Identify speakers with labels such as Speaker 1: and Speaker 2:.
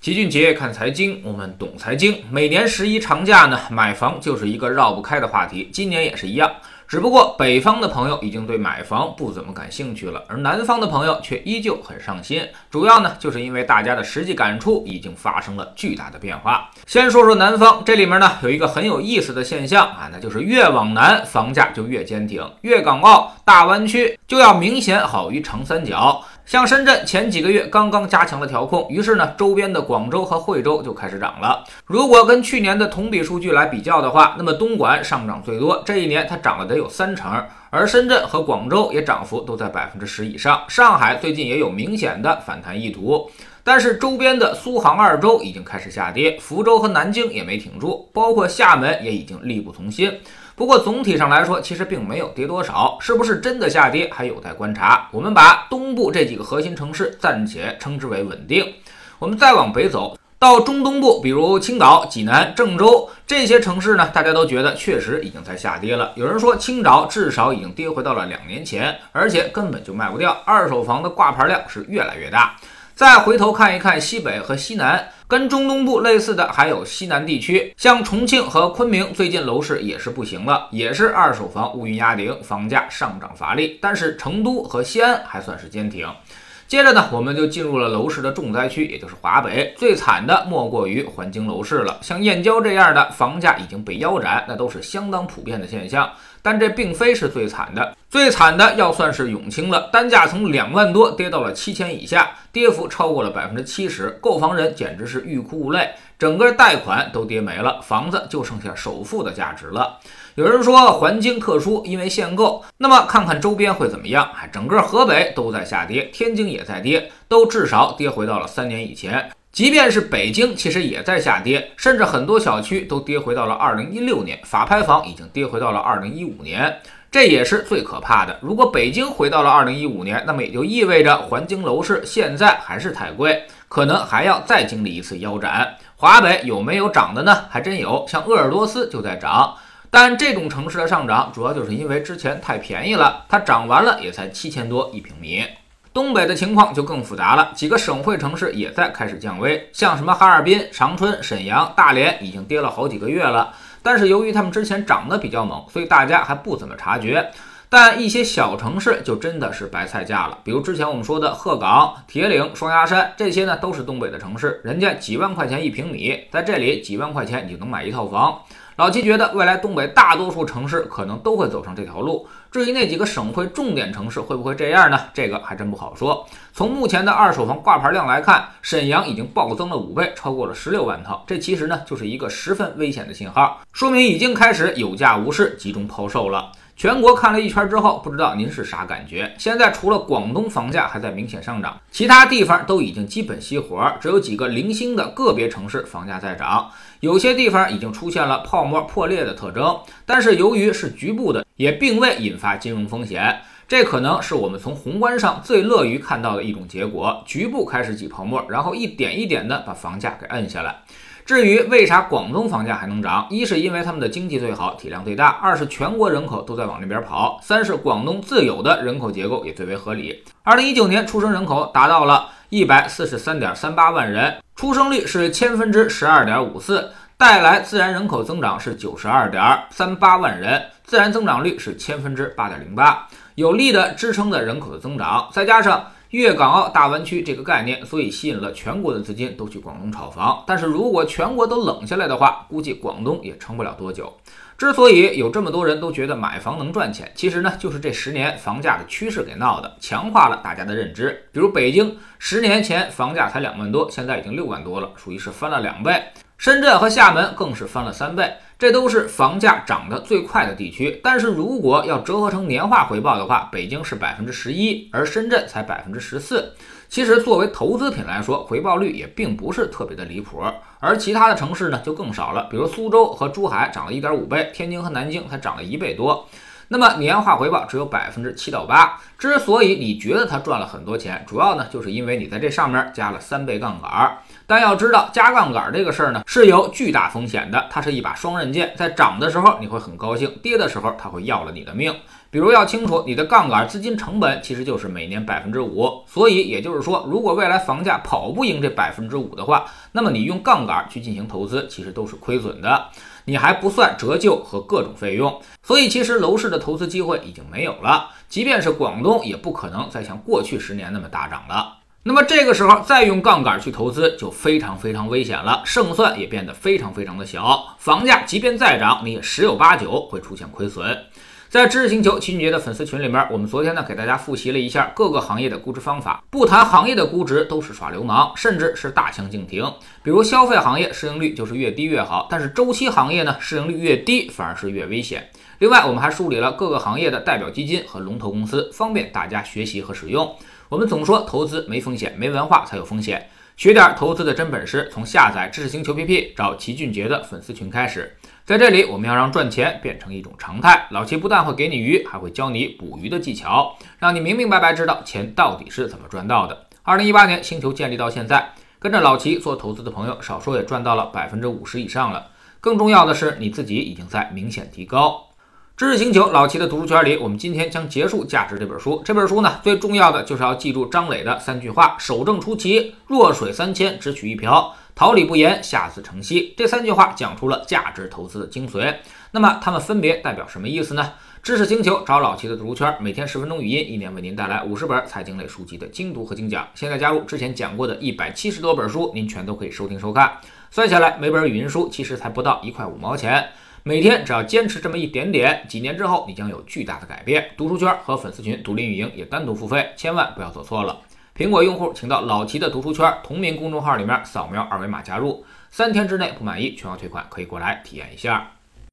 Speaker 1: 齐俊杰看财经，我们懂财经。每年十一长假呢，买房就是一个绕不开的话题，今年也是一样。只不过北方的朋友已经对买房不怎么感兴趣了，而南方的朋友却依旧很上心。主要呢，就是因为大家的实际感触已经发生了巨大的变化。先说说南方，这里面呢有一个很有意思的现象啊，那就是越往南房价就越坚挺，粤港澳大湾区就要明显好于长三角。像深圳前几个月刚刚加强了调控，于是呢，周边的广州和惠州就开始涨了。如果跟去年的同比数据来比较的话，那么东莞上涨最多，这一年它涨了得有三成，而深圳和广州也涨幅都在百分之十以上。上海最近也有明显的反弹意图，但是周边的苏杭二州已经开始下跌，福州和南京也没挺住，包括厦门也已经力不从心。不过总体上来说，其实并没有跌多少，是不是真的下跌还有待观察。我们把东部这几个核心城市暂且称之为稳定。我们再往北走到中东部，比如青岛、济南、郑州这些城市呢，大家都觉得确实已经在下跌了。有人说青岛至少已经跌回到了两年前，而且根本就卖不掉，二手房的挂牌量是越来越大。再回头看一看西北和西南，跟中东部类似的还有西南地区，像重庆和昆明，最近楼市也是不行了，也是二手房乌云压顶，房价上涨乏力。但是成都和西安还算是坚挺。接着呢，我们就进入了楼市的重灾区，也就是华北。最惨的莫过于环京楼市了，像燕郊这样的房价已经被腰斩，那都是相当普遍的现象。但这并非是最惨的，最惨的要算是永清了，单价从两万多跌到了七千以下，跌幅超过了百分之七十，购房人简直是欲哭无泪，整个贷款都跌没了，房子就剩下首付的价值了。有人说环境特殊，因为限购，那么看看周边会怎么样？整个河北都在下跌，天津也在跌，都至少跌回到了三年以前。即便是北京，其实也在下跌，甚至很多小区都跌回到了二零一六年，法拍房已经跌回到了二零一五年，这也是最可怕的。如果北京回到了二零一五年，那么也就意味着环京楼市现在还是太贵，可能还要再经历一次腰斩。华北有没有涨的呢？还真有，像鄂尔多斯就在涨，但这种城市的上涨主要就是因为之前太便宜了，它涨完了也才七千多一平米。东北的情况就更复杂了，几个省会城市也在开始降温，像什么哈尔滨、长春、沈阳、大连已经跌了好几个月了。但是由于他们之前涨得比较猛，所以大家还不怎么察觉。但一些小城市就真的是白菜价了，比如之前我们说的鹤岗、铁岭、双鸭山这些呢，都是东北的城市，人家几万块钱一平米，在这里几万块钱你就能买一套房。老齐觉得，未来东北大多数城市可能都会走上这条路。至于那几个省会重点城市会不会这样呢？这个还真不好说。从目前的二手房挂牌量来看，沈阳已经暴增了五倍，超过了十六万套。这其实呢，就是一个十分危险的信号，说明已经开始有价无市，集中抛售了。全国看了一圈之后，不知道您是啥感觉？现在除了广东房价还在明显上涨，其他地方都已经基本熄火，只有几个零星的个别城市房价在涨。有些地方已经出现了泡沫破裂的特征，但是由于是局部的，也并未引发金融风险。这可能是我们从宏观上最乐于看到的一种结果：局部开始挤泡沫，然后一点一点的把房价给摁下来。至于为啥广东房价还能涨，一是因为他们的经济最好，体量最大；二是全国人口都在往那边跑；三是广东自有的人口结构也最为合理。二零一九年出生人口达到了一百四十三点三八万人，出生率是千分之十二点五四，带来自然人口增长是九十二点三八万人，自然增长率是千分之八点零八，有力的支撑的人口的增长，再加上。粤港澳大湾区这个概念，所以吸引了全国的资金都去广东炒房。但是如果全国都冷下来的话，估计广东也撑不了多久。之所以有这么多人都觉得买房能赚钱，其实呢，就是这十年房价的趋势给闹的，强化了大家的认知。比如北京，十年前房价才两万多，现在已经六万多了，属于是翻了两倍。深圳和厦门更是翻了三倍。这都是房价涨得最快的地区，但是如果要折合成年化回报的话，北京是百分之十一，而深圳才百分之十四。其实作为投资品来说，回报率也并不是特别的离谱。而其他的城市呢，就更少了，比如苏州和珠海涨了一点五倍，天津和南京才涨了一倍多。那么年化回报只有百分之七到八。之所以你觉得它赚了很多钱，主要呢就是因为你在这上面加了三倍杠杆。但要知道加杠杆这个事儿呢是有巨大风险的，它是一把双刃剑，在涨的时候你会很高兴，跌的时候它会要了你的命。比如要清楚，你的杠杆资金成本其实就是每年百分之五，所以也就是说，如果未来房价跑不赢这百分之五的话，那么你用杠杆去进行投资，其实都是亏损的，你还不算折旧和各种费用。所以其实楼市的投资机会已经没有了，即便是广东，也不可能再像过去十年那么大涨了。那么这个时候再用杠杆去投资就非常非常危险了，胜算也变得非常非常的小。房价即便再涨，你也十有八九会出现亏损。在知识星球秦俊杰的粉丝群里面，我们昨天呢给大家复习了一下各个行业的估值方法。不谈行业的估值都是耍流氓，甚至是大相径庭。比如消费行业市盈率就是越低越好，但是周期行业呢市盈率越低反而是越危险。另外，我们还梳理了各个行业的代表基金和龙头公司，方便大家学习和使用。我们总说投资没风险，没文化才有风险。学点投资的真本事，从下载知识星球 APP 找齐俊杰的粉丝群开始。在这里，我们要让赚钱变成一种常态。老齐不但会给你鱼，还会教你捕鱼的技巧，让你明明白白知道钱到底是怎么赚到的。二零一八年星球建立到现在，跟着老齐做投资的朋友，少说也赚到了百分之五十以上了。更重要的是，你自己已经在明显提高。知识星球老齐的读书圈里，我们今天将结束《价值》这本书。这本书呢，最重要的就是要记住张磊的三句话：守正出奇，弱水三千，只取一瓢；桃李不言，下自成蹊。这三句话讲出了价值投资的精髓。那么，它们分别代表什么意思呢？知识星球找老齐的读书圈，每天十分钟语音，一年为您带来五十本财经类书籍的精读和精讲。现在加入之前讲过的一百七十多本书，您全都可以收听收看。算下来，每本语音书其实才不到一块五毛钱。每天只要坚持这么一点点，几年之后你将有巨大的改变。读书圈和粉丝群独立运营也单独付费，千万不要做错了。苹果用户请到老齐的读书圈同名公众号里面扫描二维码加入，三天之内不满意全额退款，可以过来体验一下。